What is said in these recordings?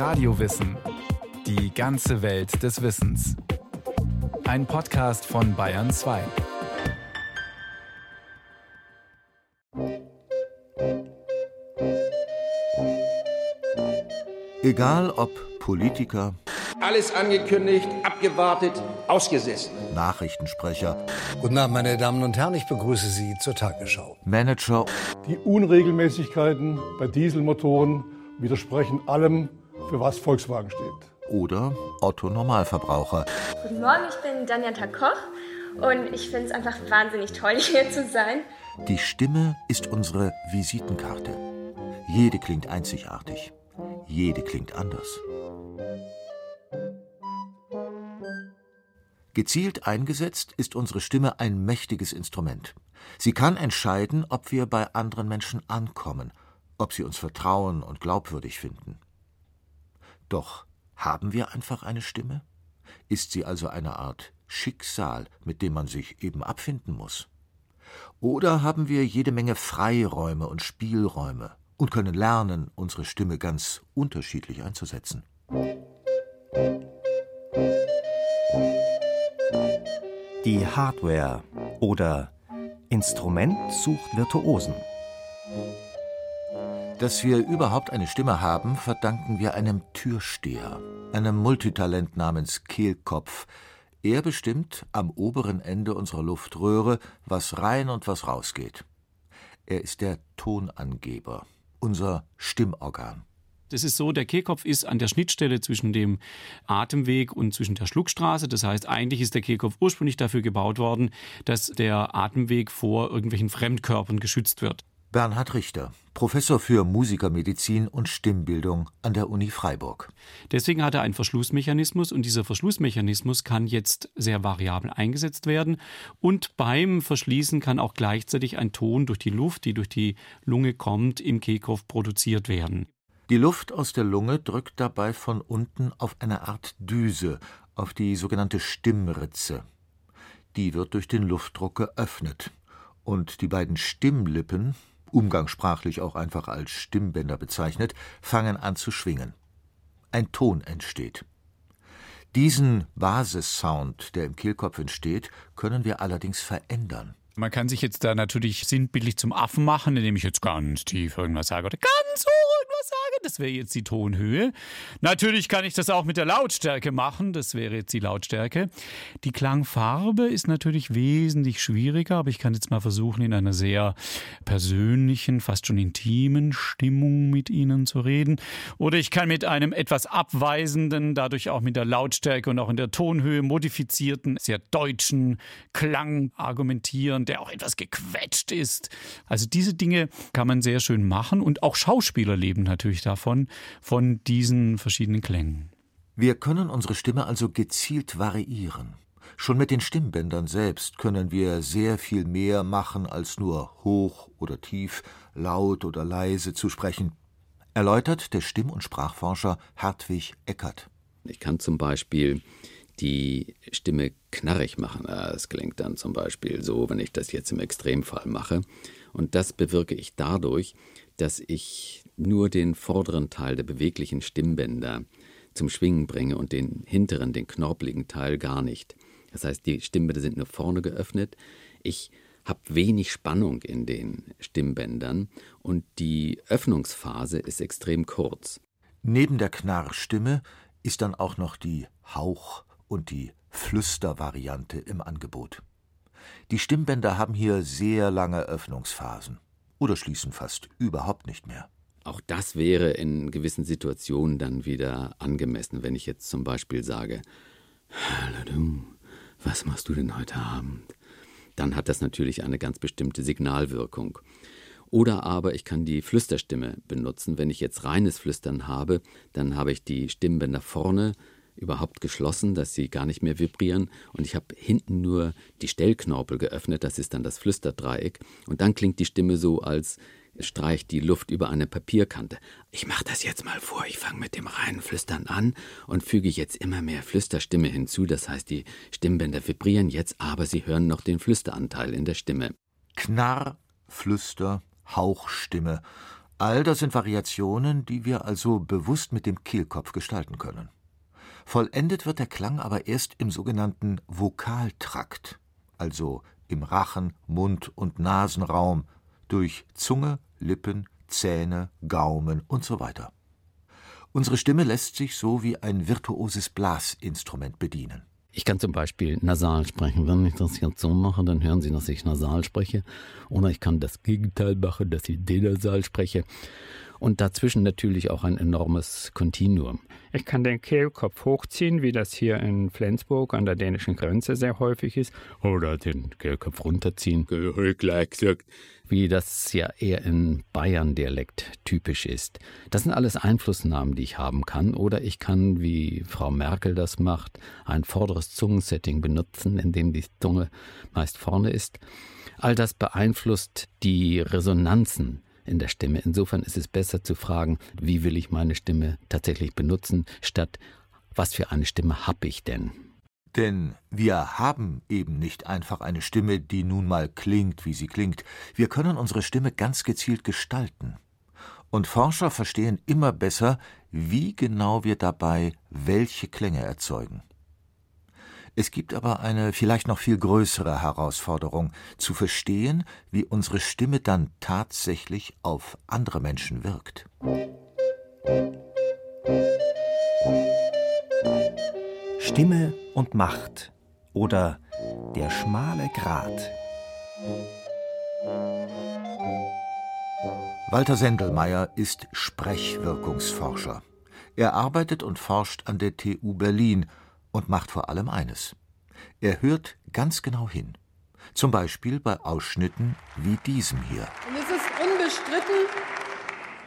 Radiowissen. Die ganze Welt des Wissens. Ein Podcast von Bayern 2. Egal ob Politiker, Alles angekündigt, abgewartet, ausgesessen. Nachrichtensprecher, Guten Abend, meine Damen und Herren, ich begrüße Sie zur Tagesschau. Manager Die Unregelmäßigkeiten bei Dieselmotoren widersprechen allem, für was Volkswagen steht. oder Otto Normalverbraucher. Guten Morgen, ich bin Danja Koch und ich finde es einfach wahnsinnig toll, hier zu sein. Die Stimme ist unsere Visitenkarte. Jede klingt einzigartig. Jede klingt anders. Gezielt eingesetzt ist unsere Stimme ein mächtiges Instrument. Sie kann entscheiden, ob wir bei anderen Menschen ankommen, ob sie uns vertrauen und glaubwürdig finden. Doch haben wir einfach eine Stimme? Ist sie also eine Art Schicksal, mit dem man sich eben abfinden muss? Oder haben wir jede Menge Freiräume und Spielräume und können lernen, unsere Stimme ganz unterschiedlich einzusetzen? Die Hardware oder Instrument sucht Virtuosen. Dass wir überhaupt eine Stimme haben, verdanken wir einem Türsteher, einem Multitalent namens Kehlkopf. Er bestimmt am oberen Ende unserer Luftröhre, was rein und was rausgeht. Er ist der Tonangeber, unser Stimmorgan. Das ist so, der Kehlkopf ist an der Schnittstelle zwischen dem Atemweg und zwischen der Schluckstraße. Das heißt, eigentlich ist der Kehlkopf ursprünglich dafür gebaut worden, dass der Atemweg vor irgendwelchen Fremdkörpern geschützt wird. Bernhard Richter, Professor für Musikermedizin und Stimmbildung an der Uni Freiburg. Deswegen hat er einen Verschlussmechanismus und dieser Verschlussmechanismus kann jetzt sehr variabel eingesetzt werden und beim Verschließen kann auch gleichzeitig ein Ton durch die Luft, die durch die Lunge kommt, im Kehlkopf produziert werden. Die Luft aus der Lunge drückt dabei von unten auf eine Art Düse, auf die sogenannte Stimmritze. Die wird durch den Luftdruck geöffnet. Und die beiden Stimmlippen, umgangssprachlich auch einfach als Stimmbänder bezeichnet, fangen an zu schwingen. Ein Ton entsteht. Diesen Basissound, der im Kehlkopf entsteht, können wir allerdings verändern. Man kann sich jetzt da natürlich sinnbildlich zum Affen machen, indem ich jetzt ganz tief irgendwas sage oder ganz hoch. Das wäre jetzt die Tonhöhe. Natürlich kann ich das auch mit der Lautstärke machen. Das wäre jetzt die Lautstärke. Die Klangfarbe ist natürlich wesentlich schwieriger, aber ich kann jetzt mal versuchen, in einer sehr persönlichen, fast schon intimen Stimmung mit Ihnen zu reden. Oder ich kann mit einem etwas abweisenden, dadurch auch mit der Lautstärke und auch in der Tonhöhe modifizierten, sehr deutschen Klang argumentieren, der auch etwas gequetscht ist. Also diese Dinge kann man sehr schön machen und auch Schauspieler leben natürlich davon, von diesen verschiedenen Klängen. Wir können unsere Stimme also gezielt variieren. Schon mit den Stimmbändern selbst können wir sehr viel mehr machen, als nur hoch oder tief, laut oder leise zu sprechen, erläutert der Stimm- und Sprachforscher Hartwig Eckert. Ich kann zum Beispiel die Stimme knarrig machen. Es klingt dann zum Beispiel so, wenn ich das jetzt im Extremfall mache. Und das bewirke ich dadurch, dass ich nur den vorderen Teil der beweglichen Stimmbänder zum Schwingen bringe und den hinteren, den knorpeligen Teil gar nicht. Das heißt, die Stimmbänder sind nur vorne geöffnet. Ich habe wenig Spannung in den Stimmbändern und die Öffnungsphase ist extrem kurz. Neben der Knarrstimme ist dann auch noch die Hauch- und die Flüstervariante im Angebot. Die Stimmbänder haben hier sehr lange Öffnungsphasen oder schließen fast überhaupt nicht mehr. Auch das wäre in gewissen Situationen dann wieder angemessen, wenn ich jetzt zum Beispiel sage, Hallo du, was machst du denn heute Abend? Dann hat das natürlich eine ganz bestimmte Signalwirkung. Oder aber ich kann die Flüsterstimme benutzen. Wenn ich jetzt reines Flüstern habe, dann habe ich die Stimmbänder vorne überhaupt geschlossen, dass sie gar nicht mehr vibrieren und ich habe hinten nur die Stellknorpel geöffnet, das ist dann das Flüsterdreieck und dann klingt die Stimme so, als streicht die Luft über eine Papierkante. Ich mache das jetzt mal vor, ich fange mit dem reinen Flüstern an und füge jetzt immer mehr Flüsterstimme hinzu, das heißt die Stimmbänder vibrieren jetzt, aber sie hören noch den Flüsteranteil in der Stimme. Knarr, Flüster, Hauchstimme. All das sind Variationen, die wir also bewusst mit dem Kehlkopf gestalten können. Vollendet wird der Klang aber erst im sogenannten Vokaltrakt, also im Rachen, Mund und Nasenraum, durch Zunge, Lippen, Zähne, Gaumen weiter. Unsere Stimme lässt sich so wie ein virtuoses Blasinstrument bedienen. Ich kann zum Beispiel nasal sprechen. Wenn ich das jetzt so mache, dann hören Sie, dass ich nasal spreche. Oder ich kann das Gegenteil machen, dass ich denasal spreche und dazwischen natürlich auch ein enormes Kontinuum. Ich kann den Kehlkopf hochziehen, wie das hier in Flensburg an der dänischen Grenze sehr häufig ist, oder den Kehlkopf runterziehen, wie das ja eher in Bayern-Dialekt typisch ist. Das sind alles Einflussnahmen, die ich haben kann, oder ich kann, wie Frau Merkel das macht, ein vorderes Zungensetting benutzen, in dem die Zunge meist vorne ist. All das beeinflusst die Resonanzen in der Stimme. Insofern ist es besser zu fragen, wie will ich meine Stimme tatsächlich benutzen, statt was für eine Stimme habe ich denn? Denn wir haben eben nicht einfach eine Stimme, die nun mal klingt, wie sie klingt. Wir können unsere Stimme ganz gezielt gestalten. Und Forscher verstehen immer besser, wie genau wir dabei welche Klänge erzeugen. Es gibt aber eine vielleicht noch viel größere Herausforderung, zu verstehen, wie unsere Stimme dann tatsächlich auf andere Menschen wirkt. Stimme und Macht oder der schmale Grat. Walter Sendelmeier ist Sprechwirkungsforscher. Er arbeitet und forscht an der TU Berlin und macht vor allem eines. Er hört ganz genau hin. Zum Beispiel bei Ausschnitten wie diesem hier. Und es ist unbestritten,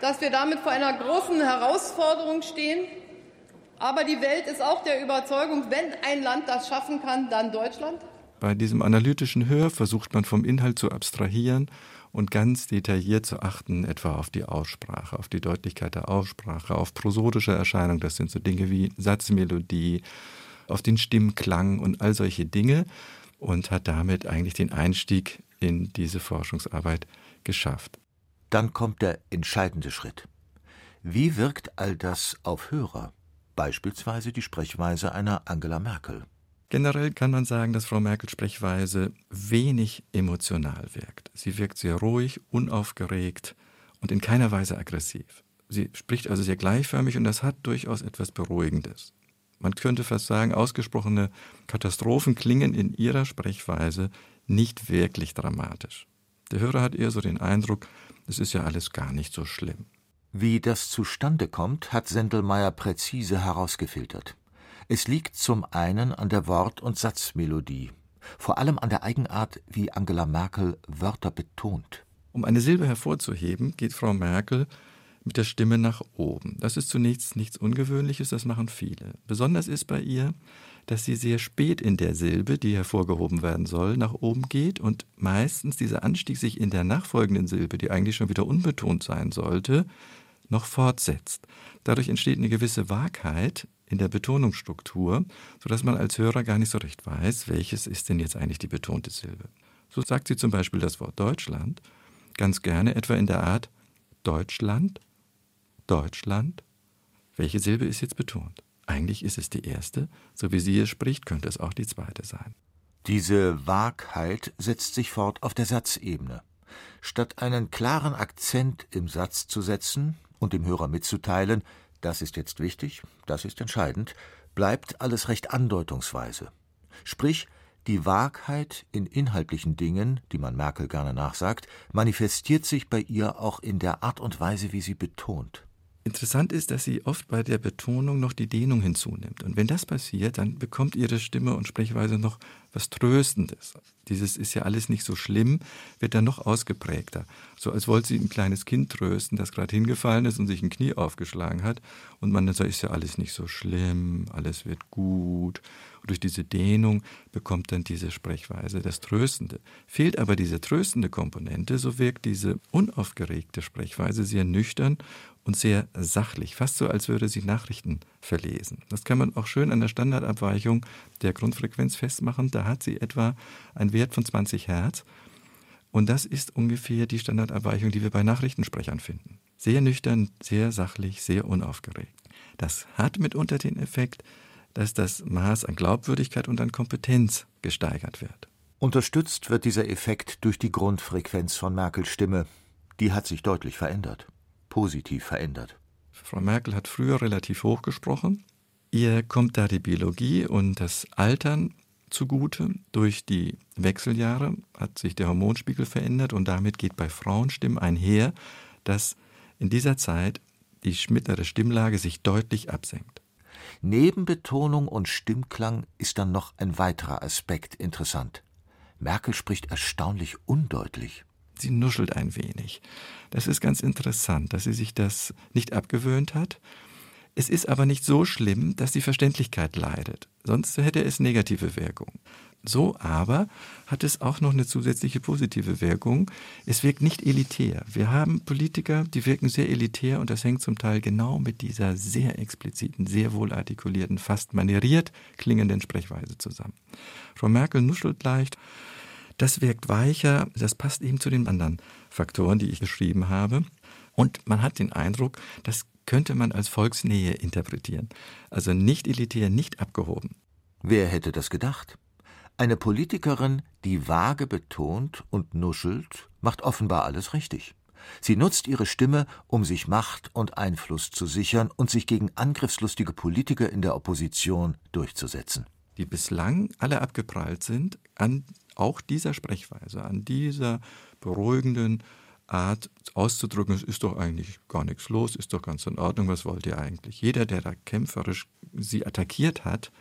dass wir damit vor einer großen Herausforderung stehen. Aber die Welt ist auch der Überzeugung, wenn ein Land das schaffen kann, dann Deutschland. Bei diesem analytischen Hör versucht man vom Inhalt zu abstrahieren und ganz detailliert zu achten, etwa auf die Aussprache, auf die Deutlichkeit der Aussprache, auf prosodische Erscheinungen. Das sind so Dinge wie Satzmelodie, auf den Stimmklang und all solche Dinge und hat damit eigentlich den Einstieg in diese Forschungsarbeit geschafft. Dann kommt der entscheidende Schritt. Wie wirkt all das auf Hörer? Beispielsweise die Sprechweise einer Angela Merkel. Generell kann man sagen, dass Frau Merkels Sprechweise wenig emotional wirkt. Sie wirkt sehr ruhig, unaufgeregt und in keiner Weise aggressiv. Sie spricht also sehr gleichförmig und das hat durchaus etwas Beruhigendes. Man könnte fast sagen, ausgesprochene Katastrophen klingen in ihrer Sprechweise nicht wirklich dramatisch. Der Hörer hat eher so den Eindruck, es ist ja alles gar nicht so schlimm. Wie das zustande kommt, hat Sendelmeier präzise herausgefiltert. Es liegt zum einen an der Wort- und Satzmelodie, vor allem an der Eigenart, wie Angela Merkel Wörter betont. Um eine Silbe hervorzuheben, geht Frau Merkel mit der Stimme nach oben. Das ist zunächst nichts Ungewöhnliches, das machen viele. Besonders ist bei ihr, dass sie sehr spät in der Silbe, die hervorgehoben werden soll, nach oben geht und meistens dieser Anstieg sich in der nachfolgenden Silbe, die eigentlich schon wieder unbetont sein sollte, noch fortsetzt. Dadurch entsteht eine gewisse Wahrheit in der Betonungsstruktur, sodass man als Hörer gar nicht so recht weiß, welches ist denn jetzt eigentlich die betonte Silbe. So sagt sie zum Beispiel das Wort Deutschland ganz gerne etwa in der Art Deutschland Deutschland. Welche Silbe ist jetzt betont? Eigentlich ist es die erste, so wie sie es spricht, könnte es auch die zweite sein. Diese Wahrheit setzt sich fort auf der Satzebene. Statt einen klaren Akzent im Satz zu setzen und dem Hörer mitzuteilen, das ist jetzt wichtig, das ist entscheidend, bleibt alles recht andeutungsweise. Sprich, die Wahrheit in inhaltlichen Dingen, die man Merkel gerne nachsagt, manifestiert sich bei ihr auch in der Art und Weise, wie sie betont. Interessant ist, dass sie oft bei der Betonung noch die Dehnung hinzunimmt. Und wenn das passiert, dann bekommt ihre Stimme und Sprechweise noch was Tröstendes. Dieses ist ja alles nicht so schlimm, wird dann noch ausgeprägter. So als wollte sie ein kleines Kind trösten, das gerade hingefallen ist und sich ein Knie aufgeschlagen hat. Und man sagt, ist ja alles nicht so schlimm, alles wird gut. Und durch diese Dehnung bekommt dann diese Sprechweise das Tröstende. Fehlt aber diese tröstende Komponente, so wirkt diese unaufgeregte Sprechweise sehr nüchtern und sehr sachlich, fast so, als würde sie Nachrichten verlesen. Das kann man auch schön an der Standardabweichung der Grundfrequenz festmachen. Da hat sie etwa einen Wert von 20 Hertz. Und das ist ungefähr die Standardabweichung, die wir bei Nachrichtensprechern finden. Sehr nüchtern, sehr sachlich, sehr unaufgeregt. Das hat mitunter den Effekt, dass das Maß an Glaubwürdigkeit und an Kompetenz gesteigert wird. Unterstützt wird dieser Effekt durch die Grundfrequenz von Merkels Stimme. Die hat sich deutlich verändert. Positiv verändert. Frau Merkel hat früher relativ hoch gesprochen. Ihr kommt da die Biologie und das Altern zugute. Durch die Wechseljahre hat sich der Hormonspiegel verändert und damit geht bei Frauenstimmen einher, dass in dieser Zeit die mittlere Stimmlage sich deutlich absenkt. Neben Betonung und Stimmklang ist dann noch ein weiterer Aspekt interessant. Merkel spricht erstaunlich undeutlich. Sie nuschelt ein wenig. Das ist ganz interessant, dass sie sich das nicht abgewöhnt hat. Es ist aber nicht so schlimm, dass die Verständlichkeit leidet, sonst hätte es negative Wirkung. So aber hat es auch noch eine zusätzliche positive Wirkung. Es wirkt nicht elitär. Wir haben Politiker, die wirken sehr elitär und das hängt zum Teil genau mit dieser sehr expliziten, sehr wohl artikulierten, fast manieriert klingenden Sprechweise zusammen. Frau Merkel nuschelt leicht. Das wirkt weicher, das passt eben zu den anderen Faktoren, die ich beschrieben habe. Und man hat den Eindruck, das könnte man als Volksnähe interpretieren. Also nicht elitär, nicht abgehoben. Wer hätte das gedacht? Eine Politikerin, die vage betont und nuschelt, macht offenbar alles richtig. Sie nutzt ihre Stimme, um sich Macht und Einfluss zu sichern und sich gegen angriffslustige Politiker in der Opposition durchzusetzen. Die bislang alle abgeprallt sind an auch dieser Sprechweise, an dieser beruhigenden, Art auszudrücken, es ist doch eigentlich gar nichts los, ist doch ganz in Ordnung, was wollt ihr eigentlich? Jeder, der da kämpferisch sie attackiert hat,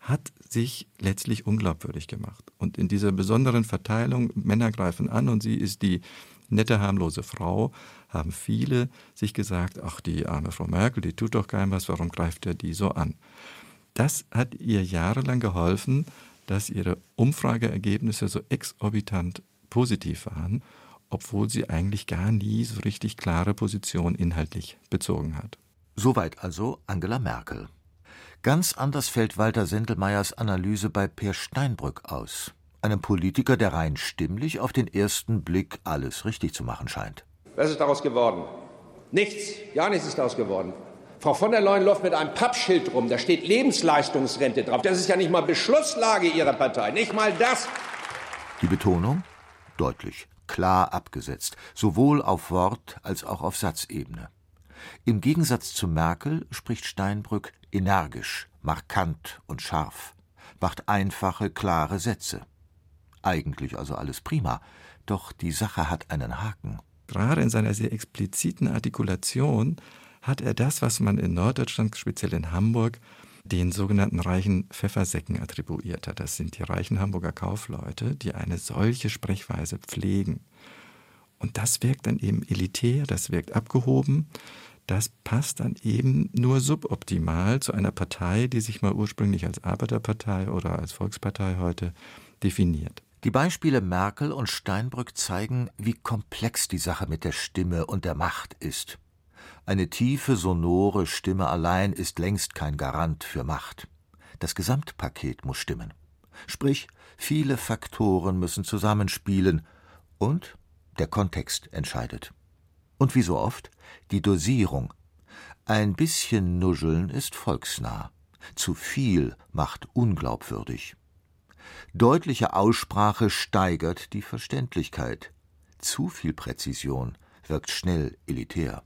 hat sich letztlich unglaubwürdig gemacht. Und in dieser besonderen Verteilung, Männer greifen an und sie ist die nette, harmlose Frau, haben viele sich gesagt, ach, die arme Frau Merkel, die tut doch keinem was, warum greift er die so an? Das hat ihr jahrelang geholfen, dass ihre Umfrageergebnisse so exorbitant positiv waren obwohl sie eigentlich gar nie so richtig klare Position inhaltlich bezogen hat. Soweit also Angela Merkel. Ganz anders fällt Walter Sendelmeyers Analyse bei Per Steinbrück aus, einem Politiker, der rein stimmlich auf den ersten Blick alles richtig zu machen scheint. Was ist daraus geworden? Nichts, ja nichts ist daraus geworden. Frau von der Leyen läuft mit einem Pappschild rum, da steht Lebensleistungsrente drauf. Das ist ja nicht mal Beschlusslage Ihrer Partei, nicht mal das. Die Betonung? Deutlich klar abgesetzt, sowohl auf Wort als auch auf Satzebene. Im Gegensatz zu Merkel spricht Steinbrück energisch, markant und scharf, macht einfache, klare Sätze. Eigentlich also alles prima, doch die Sache hat einen Haken. Gerade in seiner sehr expliziten Artikulation hat er das, was man in Norddeutschland, speziell in Hamburg, den sogenannten reichen Pfeffersäcken attribuiert hat. Das sind die reichen Hamburger Kaufleute, die eine solche Sprechweise pflegen. Und das wirkt dann eben elitär, das wirkt abgehoben, das passt dann eben nur suboptimal zu einer Partei, die sich mal ursprünglich als Arbeiterpartei oder als Volkspartei heute definiert. Die Beispiele Merkel und Steinbrück zeigen, wie komplex die Sache mit der Stimme und der Macht ist. Eine tiefe, sonore Stimme allein ist längst kein Garant für Macht. Das Gesamtpaket muss stimmen. Sprich, viele Faktoren müssen zusammenspielen und der Kontext entscheidet. Und wie so oft, die Dosierung. Ein bisschen Nuscheln ist volksnah. Zu viel macht unglaubwürdig. Deutliche Aussprache steigert die Verständlichkeit. Zu viel Präzision wirkt schnell elitär.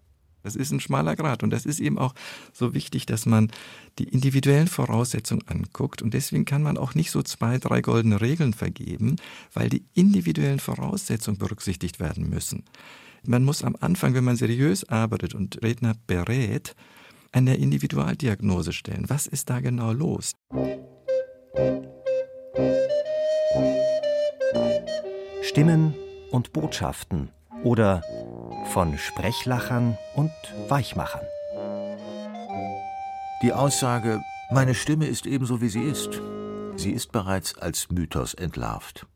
Das ist ein schmaler Grad und das ist eben auch so wichtig, dass man die individuellen Voraussetzungen anguckt und deswegen kann man auch nicht so zwei, drei goldene Regeln vergeben, weil die individuellen Voraussetzungen berücksichtigt werden müssen. Man muss am Anfang, wenn man seriös arbeitet und Redner berät, eine Individualdiagnose stellen. Was ist da genau los? Stimmen und Botschaften oder von Sprechlachern und Weichmachern. Die Aussage, meine Stimme ist ebenso wie sie ist, sie ist bereits als Mythos entlarvt.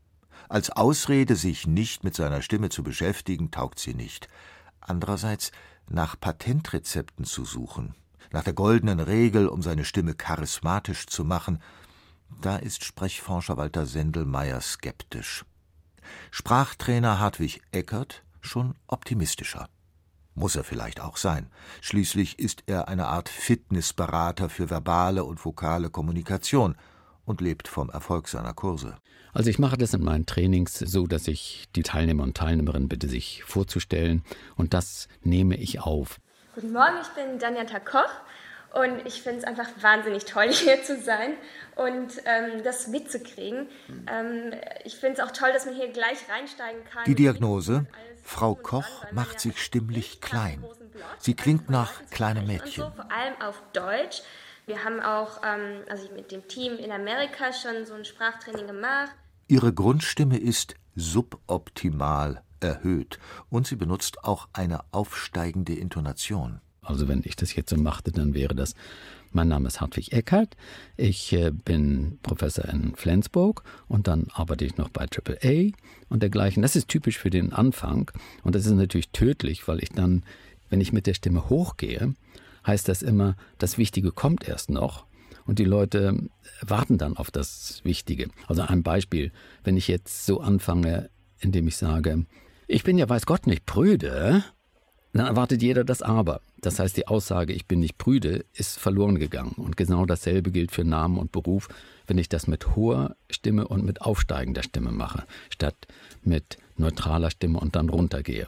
Als Ausrede, sich nicht mit seiner Stimme zu beschäftigen, taugt sie nicht. Andererseits, nach Patentrezepten zu suchen, nach der goldenen Regel, um seine Stimme charismatisch zu machen, da ist Sprechforscher Walter Sendelmeier skeptisch. Sprachtrainer Hartwig Eckert schon optimistischer. Muss er vielleicht auch sein. Schließlich ist er eine Art Fitnessberater für verbale und vokale Kommunikation und lebt vom Erfolg seiner Kurse. Also ich mache das in meinen Trainings so, dass ich die Teilnehmer und Teilnehmerinnen bitte, sich vorzustellen und das nehme ich auf. Guten Morgen, ich bin Daniata Koch und ich finde es einfach wahnsinnig toll, hier zu sein und ähm, das mitzukriegen. Ähm, ich finde es auch toll, dass man hier gleich reinsteigen kann. Die Diagnose? Frau Koch macht sich stimmlich klein. Sie klingt nach kleinem Mädchen. So, vor allem auf Deutsch. Wir haben auch, ähm, also mit dem Team in Amerika schon so ein Sprachtraining gemacht. Ihre Grundstimme ist suboptimal erhöht und sie benutzt auch eine aufsteigende Intonation. Also wenn ich das jetzt so machte, dann wäre das, mein Name ist Hartwig Eckert, ich äh, bin Professor in Flensburg und dann arbeite ich noch bei AAA und dergleichen. Das ist typisch für den Anfang und das ist natürlich tödlich, weil ich dann, wenn ich mit der Stimme hochgehe, heißt das immer, das Wichtige kommt erst noch und die Leute warten dann auf das Wichtige. Also ein Beispiel, wenn ich jetzt so anfange, indem ich sage, ich bin ja weiß Gott nicht prüde, dann erwartet jeder das Aber. Das heißt, die Aussage, ich bin nicht prüde, ist verloren gegangen. Und genau dasselbe gilt für Namen und Beruf, wenn ich das mit hoher Stimme und mit aufsteigender Stimme mache, statt mit neutraler Stimme und dann runtergehe.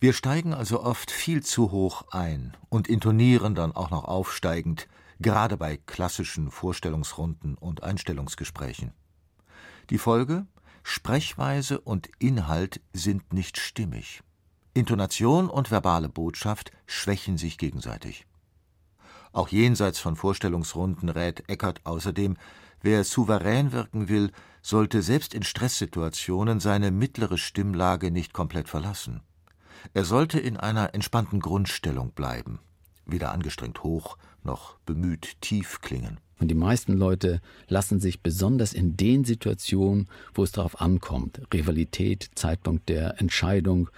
Wir steigen also oft viel zu hoch ein und intonieren dann auch noch aufsteigend, gerade bei klassischen Vorstellungsrunden und Einstellungsgesprächen. Die Folge? Sprechweise und Inhalt sind nicht stimmig. Intonation und verbale Botschaft schwächen sich gegenseitig. Auch jenseits von Vorstellungsrunden rät Eckert außerdem, wer souverän wirken will, sollte selbst in Stresssituationen seine mittlere Stimmlage nicht komplett verlassen. Er sollte in einer entspannten Grundstellung bleiben, weder angestrengt hoch noch bemüht tief klingen. Und die meisten Leute lassen sich besonders in den Situationen, wo es darauf ankommt, Rivalität, Zeitpunkt der Entscheidung,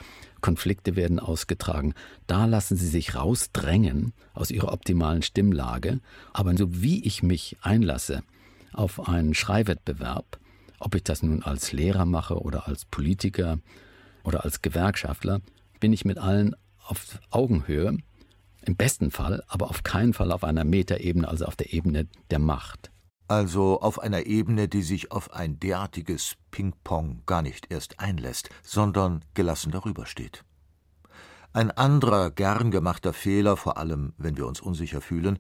Konflikte werden ausgetragen. Da lassen sie sich rausdrängen aus ihrer optimalen Stimmlage. Aber so wie ich mich einlasse auf einen Schreiwettbewerb, ob ich das nun als Lehrer mache oder als Politiker oder als Gewerkschaftler, bin ich mit allen auf Augenhöhe, im besten Fall, aber auf keinen Fall auf einer Metaebene, also auf der Ebene der Macht also auf einer Ebene, die sich auf ein derartiges Ping-Pong gar nicht erst einlässt, sondern gelassen darüber steht. Ein anderer gern gemachter Fehler, vor allem wenn wir uns unsicher fühlen,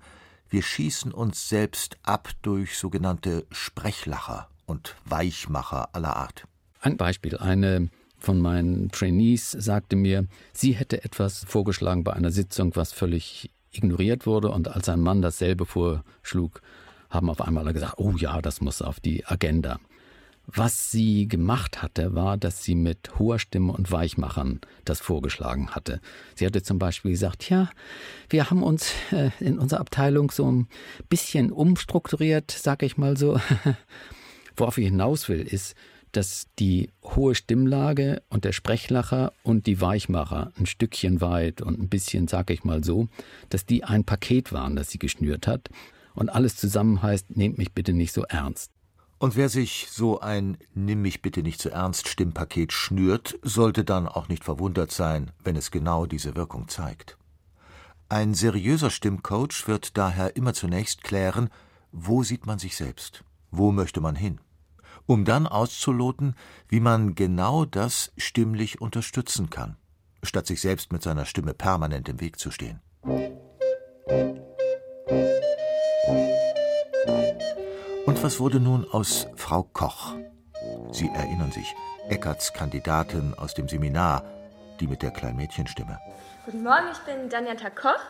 wir schießen uns selbst ab durch sogenannte Sprechlacher und Weichmacher aller Art. Ein Beispiel. Eine von meinen Trainees sagte mir, sie hätte etwas vorgeschlagen bei einer Sitzung, was völlig ignoriert wurde, und als ein Mann dasselbe vorschlug, haben auf einmal gesagt, oh ja, das muss auf die Agenda. Was sie gemacht hatte, war, dass sie mit hoher Stimme und Weichmachern das vorgeschlagen hatte. Sie hatte zum Beispiel gesagt, ja, wir haben uns äh, in unserer Abteilung so ein bisschen umstrukturiert, sag ich mal so. Worauf ich hinaus will, ist, dass die hohe Stimmlage und der Sprechlacher und die Weichmacher ein Stückchen weit und ein bisschen, sag ich mal so, dass die ein Paket waren, das sie geschnürt hat und alles zusammen heißt, nehmt mich bitte nicht so ernst. Und wer sich so ein Nimm mich bitte nicht so ernst Stimmpaket schnürt, sollte dann auch nicht verwundert sein, wenn es genau diese Wirkung zeigt. Ein seriöser Stimmcoach wird daher immer zunächst klären, wo sieht man sich selbst, wo möchte man hin, um dann auszuloten, wie man genau das stimmlich unterstützen kann, statt sich selbst mit seiner Stimme permanent im Weg zu stehen. Und was wurde nun aus Frau Koch? Sie erinnern sich, Eckerts Kandidatin aus dem Seminar, die mit der Kleinmädchenstimme. Guten Morgen, ich bin Daniata Koch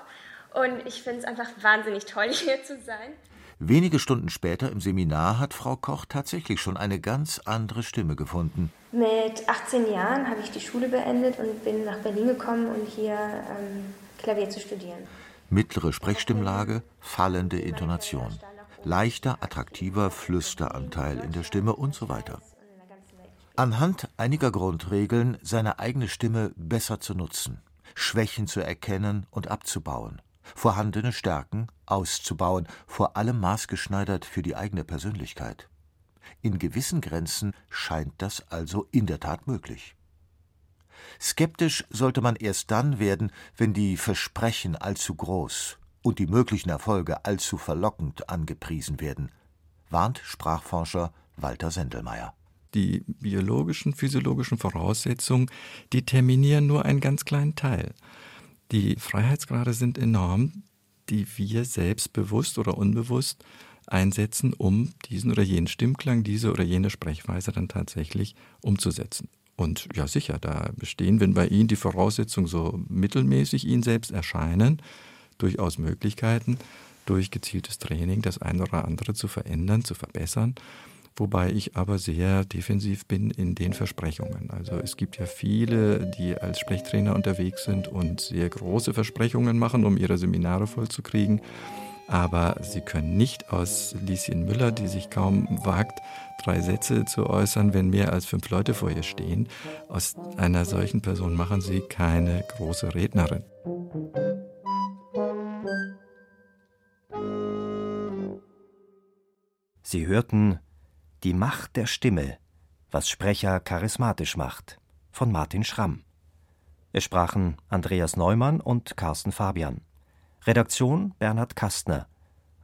und ich finde es einfach wahnsinnig toll, hier zu sein. Wenige Stunden später im Seminar hat Frau Koch tatsächlich schon eine ganz andere Stimme gefunden. Mit 18 Jahren habe ich die Schule beendet und bin nach Berlin gekommen, um hier ähm, Klavier zu studieren. Mittlere Sprechstimmlage, fallende Intonation leichter, attraktiver Flüsteranteil in der Stimme und so weiter. Anhand einiger Grundregeln seine eigene Stimme besser zu nutzen, Schwächen zu erkennen und abzubauen, vorhandene Stärken auszubauen, vor allem maßgeschneidert für die eigene Persönlichkeit. In gewissen Grenzen scheint das also in der Tat möglich. Skeptisch sollte man erst dann werden, wenn die Versprechen allzu groß und die möglichen Erfolge allzu verlockend angepriesen werden, warnt Sprachforscher Walter Sendelmeier. Die biologischen, physiologischen Voraussetzungen determinieren nur einen ganz kleinen Teil. Die Freiheitsgrade sind enorm, die wir selbst bewusst oder unbewusst einsetzen, um diesen oder jenen Stimmklang, diese oder jene Sprechweise dann tatsächlich umzusetzen. Und ja, sicher, da bestehen, wenn bei Ihnen die Voraussetzungen so mittelmäßig Ihnen selbst erscheinen, durchaus Möglichkeiten, durch gezieltes Training das eine oder andere zu verändern, zu verbessern. Wobei ich aber sehr defensiv bin in den Versprechungen. Also es gibt ja viele, die als Sprechtrainer unterwegs sind und sehr große Versprechungen machen, um ihre Seminare vollzukriegen. Aber sie können nicht aus Lieschen Müller, die sich kaum wagt, drei Sätze zu äußern, wenn mehr als fünf Leute vor ihr stehen. Aus einer solchen Person machen sie keine große Rednerin. Sie hörten Die Macht der Stimme, was Sprecher charismatisch macht, von Martin Schramm. Es sprachen Andreas Neumann und Carsten Fabian. Redaktion Bernhard Kastner.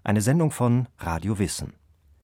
Eine Sendung von Radio Wissen.